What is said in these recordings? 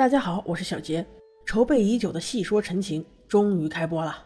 大家好，我是小杰。筹备已久的戏说陈情终于开播了。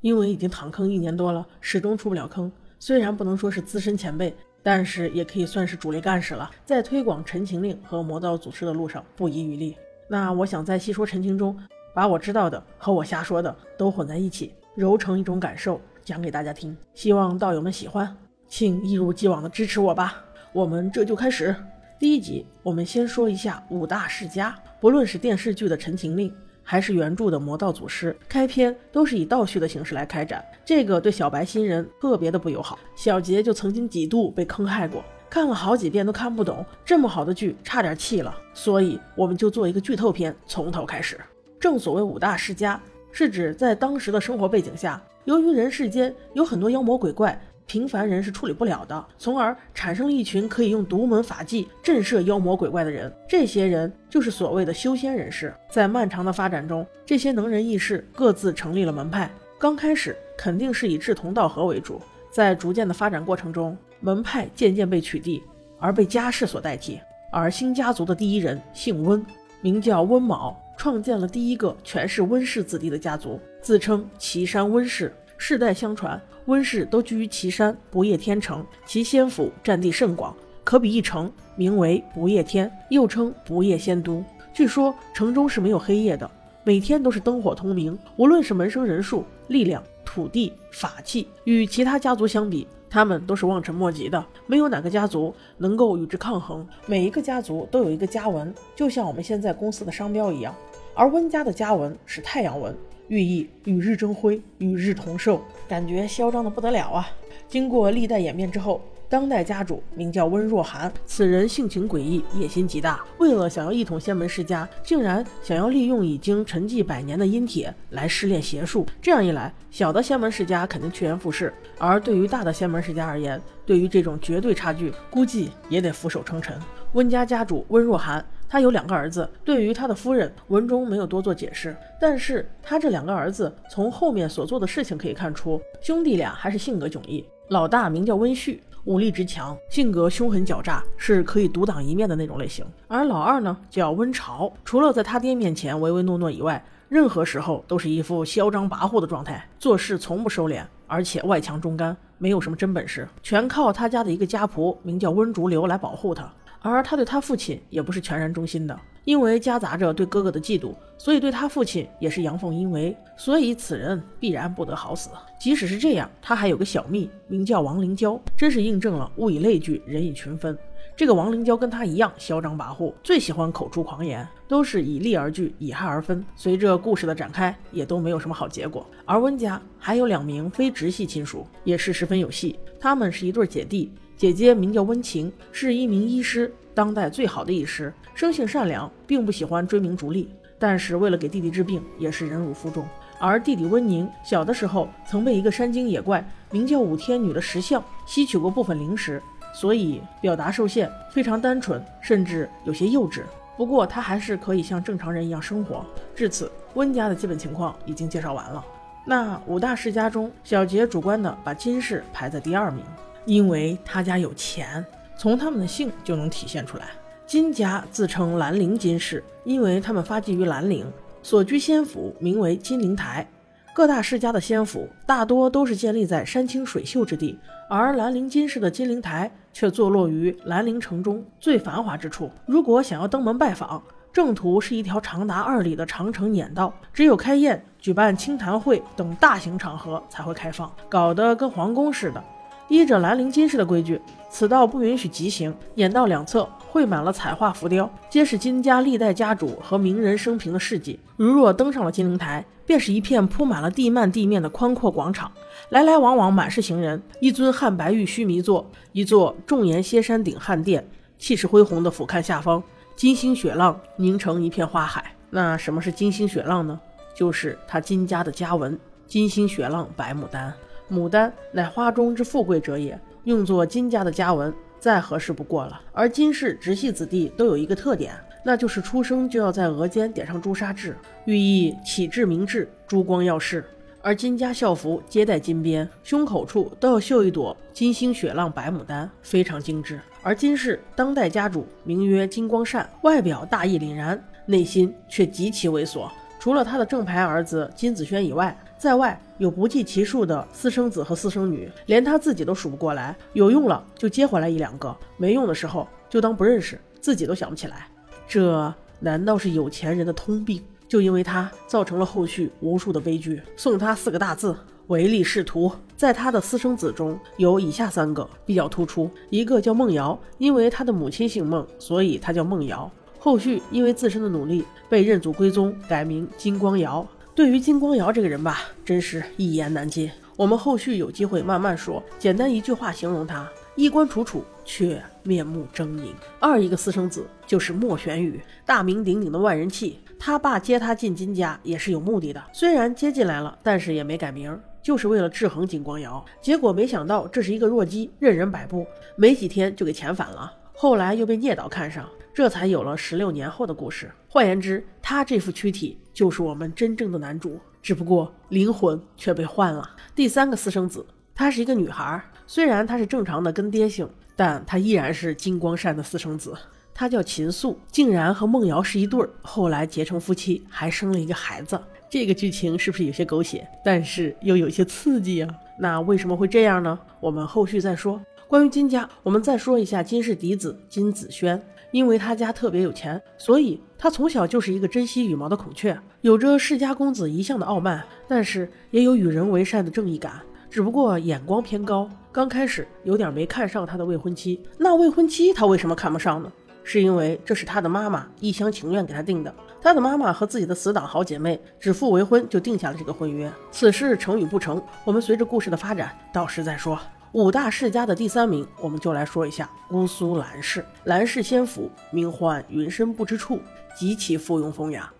因为已经躺坑一年多了，始终出不了坑。虽然不能说是资深前辈，但是也可以算是主力干事了。在推广《陈情令》和《魔道祖师》的路上不遗余力。那我想在戏说陈情中，把我知道的和我瞎说的都混在一起，揉成一种感受讲给大家听。希望道友们喜欢，请一如既往的支持我吧。我们这就开始。第一集，我们先说一下五大世家。不论是电视剧的《陈情令》，还是原著的《魔道祖师》，开篇都是以倒叙的形式来开展，这个对小白新人特别的不友好。小杰就曾经几度被坑害过，看了好几遍都看不懂，这么好的剧差点弃了。所以我们就做一个剧透片，从头开始。正所谓五大世家，是指在当时的生活背景下，由于人世间有很多妖魔鬼怪。平凡人是处理不了的，从而产生了一群可以用独门法技震慑妖魔鬼怪的人。这些人就是所谓的修仙人士。在漫长的发展中，这些能人异士各自成立了门派。刚开始肯定是以志同道合为主，在逐渐的发展过程中，门派渐渐被取缔，而被家世所代替。而新家族的第一人姓温，名叫温卯，创建了第一个全是温氏子弟的家族，自称岐山温氏。世代相传，温氏都居于岐山不夜天城，其仙府占地甚广，可比一城，名为不夜天，又称不夜仙都。据说城中是没有黑夜的，每天都是灯火通明。无论是门生人数、力量、土地、法器，与其他家族相比，他们都是望尘莫及的，没有哪个家族能够与之抗衡。每一个家族都有一个家纹，就像我们现在公司的商标一样，而温家的家纹是太阳纹。寓意与日争辉，与日同寿，感觉嚣张的不得了啊！经过历代演变之后，当代家主名叫温若寒，此人性情诡异，野心极大。为了想要一统仙门世家，竟然想要利用已经沉寂百年的阴铁来试炼邪术。这样一来，小的仙门世家肯定趋炎附势，而对于大的仙门世家而言，对于这种绝对差距，估计也得俯首称臣。温家家主温若寒。他有两个儿子，对于他的夫人文中没有多做解释，但是他这两个儿子从后面所做的事情可以看出，兄弟俩还是性格迥异。老大名叫温煦，武力值强，性格凶狠狡诈，是可以独当一面的那种类型。而老二呢，叫温潮，除了在他爹面前唯唯诺诺以外，任何时候都是一副嚣张跋扈的状态，做事从不收敛，而且外强中干，没有什么真本事，全靠他家的一个家仆名叫温竹流来保护他。而他对他父亲也不是全然忠心的，因为夹杂着对哥哥的嫉妒，所以对他父亲也是阳奉阴违，所以此人必然不得好死。即使是这样，他还有个小蜜，名叫王灵娇，真是印证了物以类聚，人以群分。这个王灵娇跟他一样嚣张跋扈，最喜欢口出狂言，都是以利而聚，以害而分。随着故事的展开，也都没有什么好结果。而温家还有两名非直系亲属，也是十分有戏，他们是一对姐弟。姐姐名叫温情，是一名医师，当代最好的医师，生性善良，并不喜欢追名逐利。但是为了给弟弟治病，也是忍辱负重。而弟弟温宁小的时候曾被一个山精野怪，名叫武天女的石像吸取过部分灵石，所以表达受限，非常单纯，甚至有些幼稚。不过他还是可以像正常人一样生活。至此，温家的基本情况已经介绍完了。那五大世家中，小杰主观的把金氏排在第二名。因为他家有钱，从他们的姓就能体现出来。金家自称兰陵金氏，因为他们发迹于兰陵，所居仙府名为金陵台。各大世家的仙府大多都是建立在山清水秀之地，而兰陵金氏的金陵台却坐落于兰陵城中最繁华之处。如果想要登门拜访，正途是一条长达二里的长城撵道，只有开宴、举办清谈会等大型场合才会开放，搞得跟皇宫似的。依着兰陵金氏的规矩，此道不允许急行。演道两侧绘满了彩画浮雕，皆是金家历代家主和名人生平的事迹。如若登上了金陵台，便是一片铺满了地幔地面的宽阔广场，来来往往满是行人。一尊汉白玉须弥座，一座重檐歇山顶汉殿，气势恢宏的俯瞰下方，金星雪浪凝成一片花海。那什么是金星雪浪呢？就是他金家的家纹——金星雪浪白牡丹。牡丹乃花中之富贵者也，用作金家的家纹，再合适不过了。而金氏直系子弟都有一个特点，那就是出生就要在额间点上朱砂痣，寓意启智明智、珠光耀世。而金家校服皆带金边，胸口处都要绣一朵金星雪浪白牡丹，非常精致。而金氏当代家主名曰金光善，外表大义凛然，内心却极其猥琐。除了他的正牌儿子金子轩以外，在外有不计其数的私生子和私生女，连他自己都数不过来。有用了就接回来一两个，没用的时候就当不认识，自己都想不起来。这难道是有钱人的通病？就因为他造成了后续无数的悲剧。送他四个大字：唯利是图。在他的私生子中有以下三个比较突出：一个叫孟瑶，因为他的母亲姓孟，所以他叫孟瑶。后续因为自身的努力，被认祖归宗，改名金光瑶。对于金光瑶这个人吧，真是一言难尽。我们后续有机会慢慢说。简单一句话形容他：衣冠楚楚，却面目狰狞。二一个私生子就是莫玄羽，大名鼎鼎的万人气。他爸接他进金家也是有目的的，虽然接进来了，但是也没改名，就是为了制衡金光瑶。结果没想到这是一个弱鸡，任人摆布，没几天就给遣返了。后来又被聂导看上。这才有了十六年后的故事。换言之，他这副躯体就是我们真正的男主，只不过灵魂却被换了。第三个私生子，她是一个女孩，虽然她是正常的跟爹姓，但她依然是金光善的私生子。她叫秦素，竟然和孟瑶是一对儿，后来结成夫妻，还生了一个孩子。这个剧情是不是有些狗血？但是又有些刺激啊！那为什么会这样呢？我们后续再说。关于金家，我们再说一下金氏嫡子金子轩。因为他家特别有钱，所以他从小就是一个珍惜羽毛的孔雀，有着世家公子一向的傲慢，但是也有与人为善的正义感。只不过眼光偏高，刚开始有点没看上他的未婚妻。那未婚妻他为什么看不上呢？是因为这是他的妈妈一厢情愿给他定的。他的妈妈和自己的死党好姐妹指腹为婚，就定下了这个婚约。此事成与不成，我们随着故事的发展，到时再说。五大世家的第三名，我们就来说一下姑苏蓝氏。蓝氏仙府名唤云深不知处，极其附庸风雅。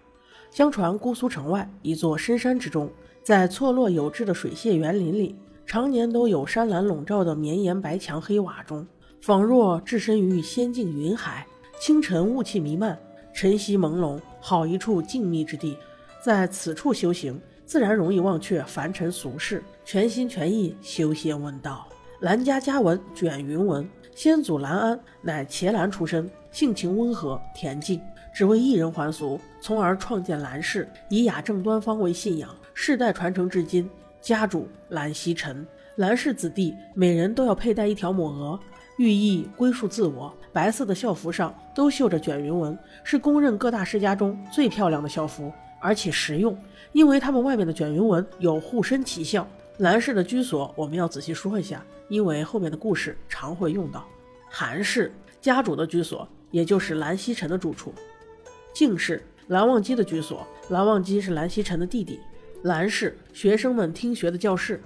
相传姑苏城外一座深山之中，在错落有致的水榭园林里，常年都有山岚笼罩的绵延白墙黑瓦中，仿若置身于仙境云海。清晨雾气弥漫，晨曦朦胧，好一处静谧之地。在此处修行，自然容易忘却凡尘俗世，全心全意修仙问道。兰家家文卷云文，先祖兰安乃伽蓝出身，性情温和恬静，只为一人还俗，从而创建兰氏，以雅正端方为信仰，世代传承至今。家主兰曦臣，兰氏子弟每人都要佩戴一条抹额，寓意归属自我。白色的校服上都绣着卷云纹，是公认各大世家中最漂亮的校服，而且实用，因为他们外面的卷云纹有护身奇效。兰氏的居所我们要仔细说一下，因为后面的故事常会用到。韩氏家主的居所，也就是兰曦臣的住处；敬氏蓝忘机的居所，蓝忘机是兰曦臣的弟弟；兰氏学生们听学的教室；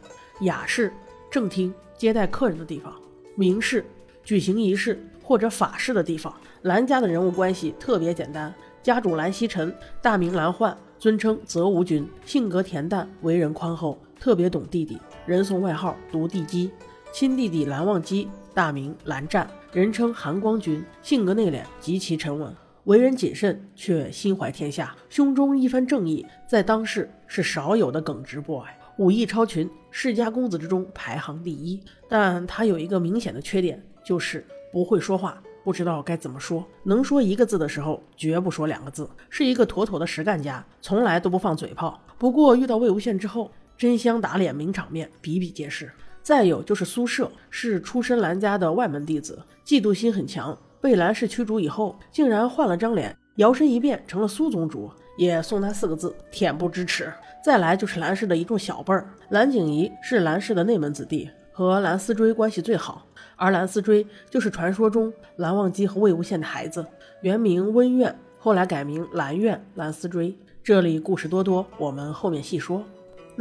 雅氏正厅接待客人的地方；明氏举行仪式或者法事的地方。兰家的人物关系特别简单，家主兰曦臣大名兰焕，尊称泽无君，性格恬淡，为人宽厚。特别懂弟弟，人送外号“独地鸡”。亲弟弟蓝忘机，大名蓝湛，人称寒光君，性格内敛，极其沉稳，为人谨慎，却心怀天下，胸中一番正义，在当世是少有的耿直 boy，武艺超群，世家公子之中排行第一。但他有一个明显的缺点，就是不会说话，不知道该怎么说。能说一个字的时候，绝不说两个字，是一个妥妥的实干家，从来都不放嘴炮。不过遇到魏无羡之后，真香打脸名场面比比皆是。再有就是苏涉，是出身兰家的外门弟子，嫉妒心很强。被兰氏驱逐以后，竟然换了张脸，摇身一变成了苏宗主，也送他四个字：恬不知耻。再来就是兰氏的一众小辈儿，兰景仪是兰氏的内门子弟，和兰思追关系最好。而兰思追就是传说中蓝忘机和魏无羡的孩子，原名温苑，后来改名兰苑。兰思追这里故事多多，我们后面细说。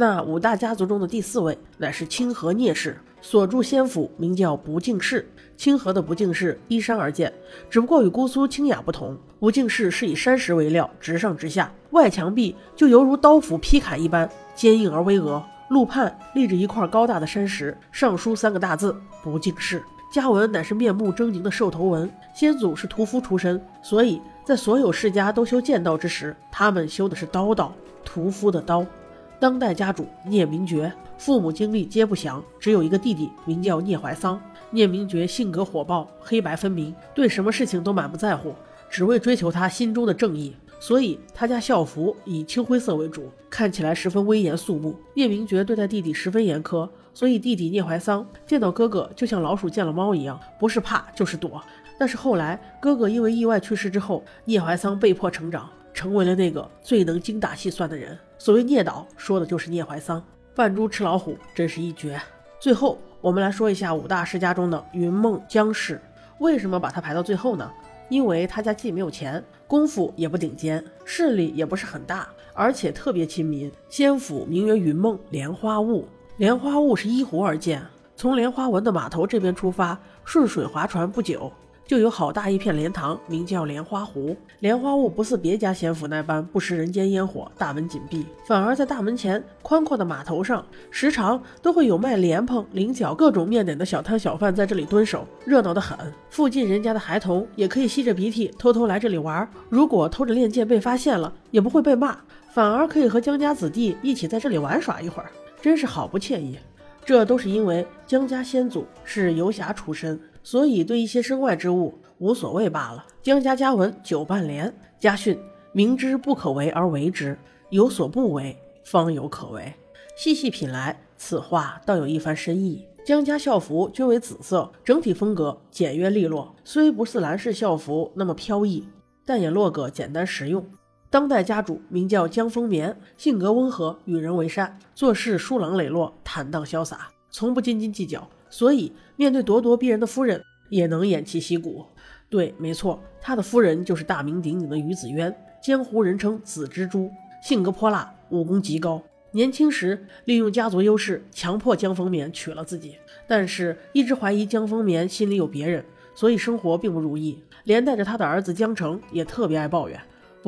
那五大家族中的第四位乃是清河聂氏，所住仙府名叫不敬氏。清河的不敬氏依山而建，只不过与姑苏清雅不同。不敬氏是以山石为料，直上直下，外墙壁就犹如刀斧劈砍一般，坚硬而巍峨。路畔立着一块高大的山石，上书三个大字“不敬氏”。家纹乃是面目狰狞的兽头纹。先祖是屠夫出身，所以在所有世家都修剑道之时，他们修的是刀道，屠夫的刀。当代家主聂明觉，父母经历皆不详，只有一个弟弟，名叫聂怀桑。聂明觉性格火爆，黑白分明，对什么事情都满不在乎，只为追求他心中的正义。所以他家校服以青灰色为主，看起来十分威严肃穆。聂明觉对待弟弟十分严苛，所以弟弟聂怀桑见到哥哥就像老鼠见了猫一样，不是怕就是躲。但是后来哥哥因为意外去世之后，聂怀桑被迫成长，成为了那个最能精打细算的人。所谓聂导，说的就是聂怀桑。扮猪吃老虎，真是一绝。最后，我们来说一下五大世家中的云梦江氏，为什么把他排到最后呢？因为他家既没有钱，功夫也不顶尖，势力也不是很大，而且特别亲民。先府名曰云梦莲花坞，莲花坞是依湖而建，从莲花纹的码头这边出发，顺水划船不久。就有好大一片莲塘，名叫莲花湖。莲花坞不似别家仙府那般不食人间烟火，大门紧闭，反而在大门前宽阔的码头上，时常都会有卖莲蓬、菱角各种面点的小摊小贩在这里蹲守，热闹得很。附近人家的孩童也可以吸着鼻涕偷偷来这里玩，如果偷着练剑被发现了，也不会被骂，反而可以和江家子弟一起在这里玩耍一会儿，真是好不惬意。这都是因为江家先祖是游侠出身。所以对一些身外之物无所谓罢了。江家家文九半联家训：明知不可为而为之，有所不为，方有可为。细细品来，此话倒有一番深意。江家校服均为紫色，整体风格简约利落，虽不似蓝氏校服那么飘逸，但也落个简单实用。当代家主名叫江丰眠，性格温和，与人为善，做事疏朗磊落，坦荡潇洒，从不斤斤计较。所以，面对咄咄逼人的夫人，也能偃旗息鼓。对，没错，他的夫人就是大名鼎鼎的于子渊，江湖人称“紫蜘蛛”，性格泼辣，武功极高。年轻时利用家族优势，强迫江丰眠娶了自己，但是一直怀疑江丰眠心里有别人，所以生活并不如意，连带着他的儿子江澄也特别爱抱怨。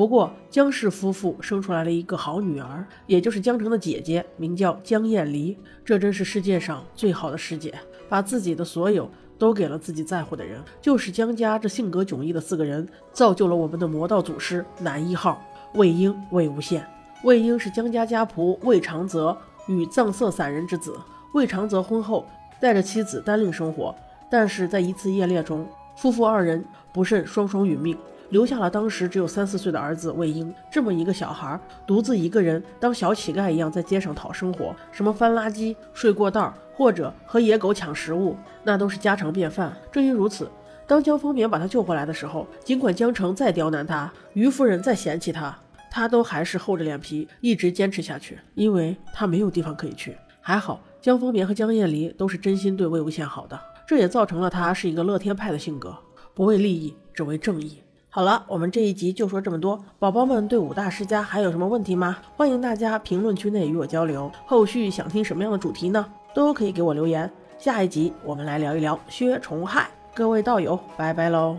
不过，江氏夫妇生出来了一个好女儿，也就是江澄的姐姐，名叫江燕离。这真是世界上最好的师姐，把自己的所有都给了自己在乎的人。就是江家这性格迥异的四个人，造就了我们的魔道祖师男一号魏婴魏无羡。魏婴是江家家仆魏长泽与藏色散人之子。魏长泽婚后带着妻子单另生活，但是在一次夜猎中，夫妇二人不慎双双殒命。留下了当时只有三四岁的儿子魏婴，这么一个小孩，独自一个人当小乞丐一样在街上讨生活，什么翻垃圾、睡过道，或者和野狗抢食物，那都是家常便饭。正因如此，当江丰棉把他救回来的时候，尽管江城再刁难他，于夫人再嫌弃他，他都还是厚着脸皮一直坚持下去，因为他没有地方可以去。还好，江丰棉和江燕离都是真心对魏无羡好的，这也造成了他是一个乐天派的性格，不为利益，只为正义。好了，我们这一集就说这么多。宝宝们对五大世家还有什么问题吗？欢迎大家评论区内与我交流。后续想听什么样的主题呢？都可以给我留言。下一集我们来聊一聊薛崇害。各位道友，拜拜喽。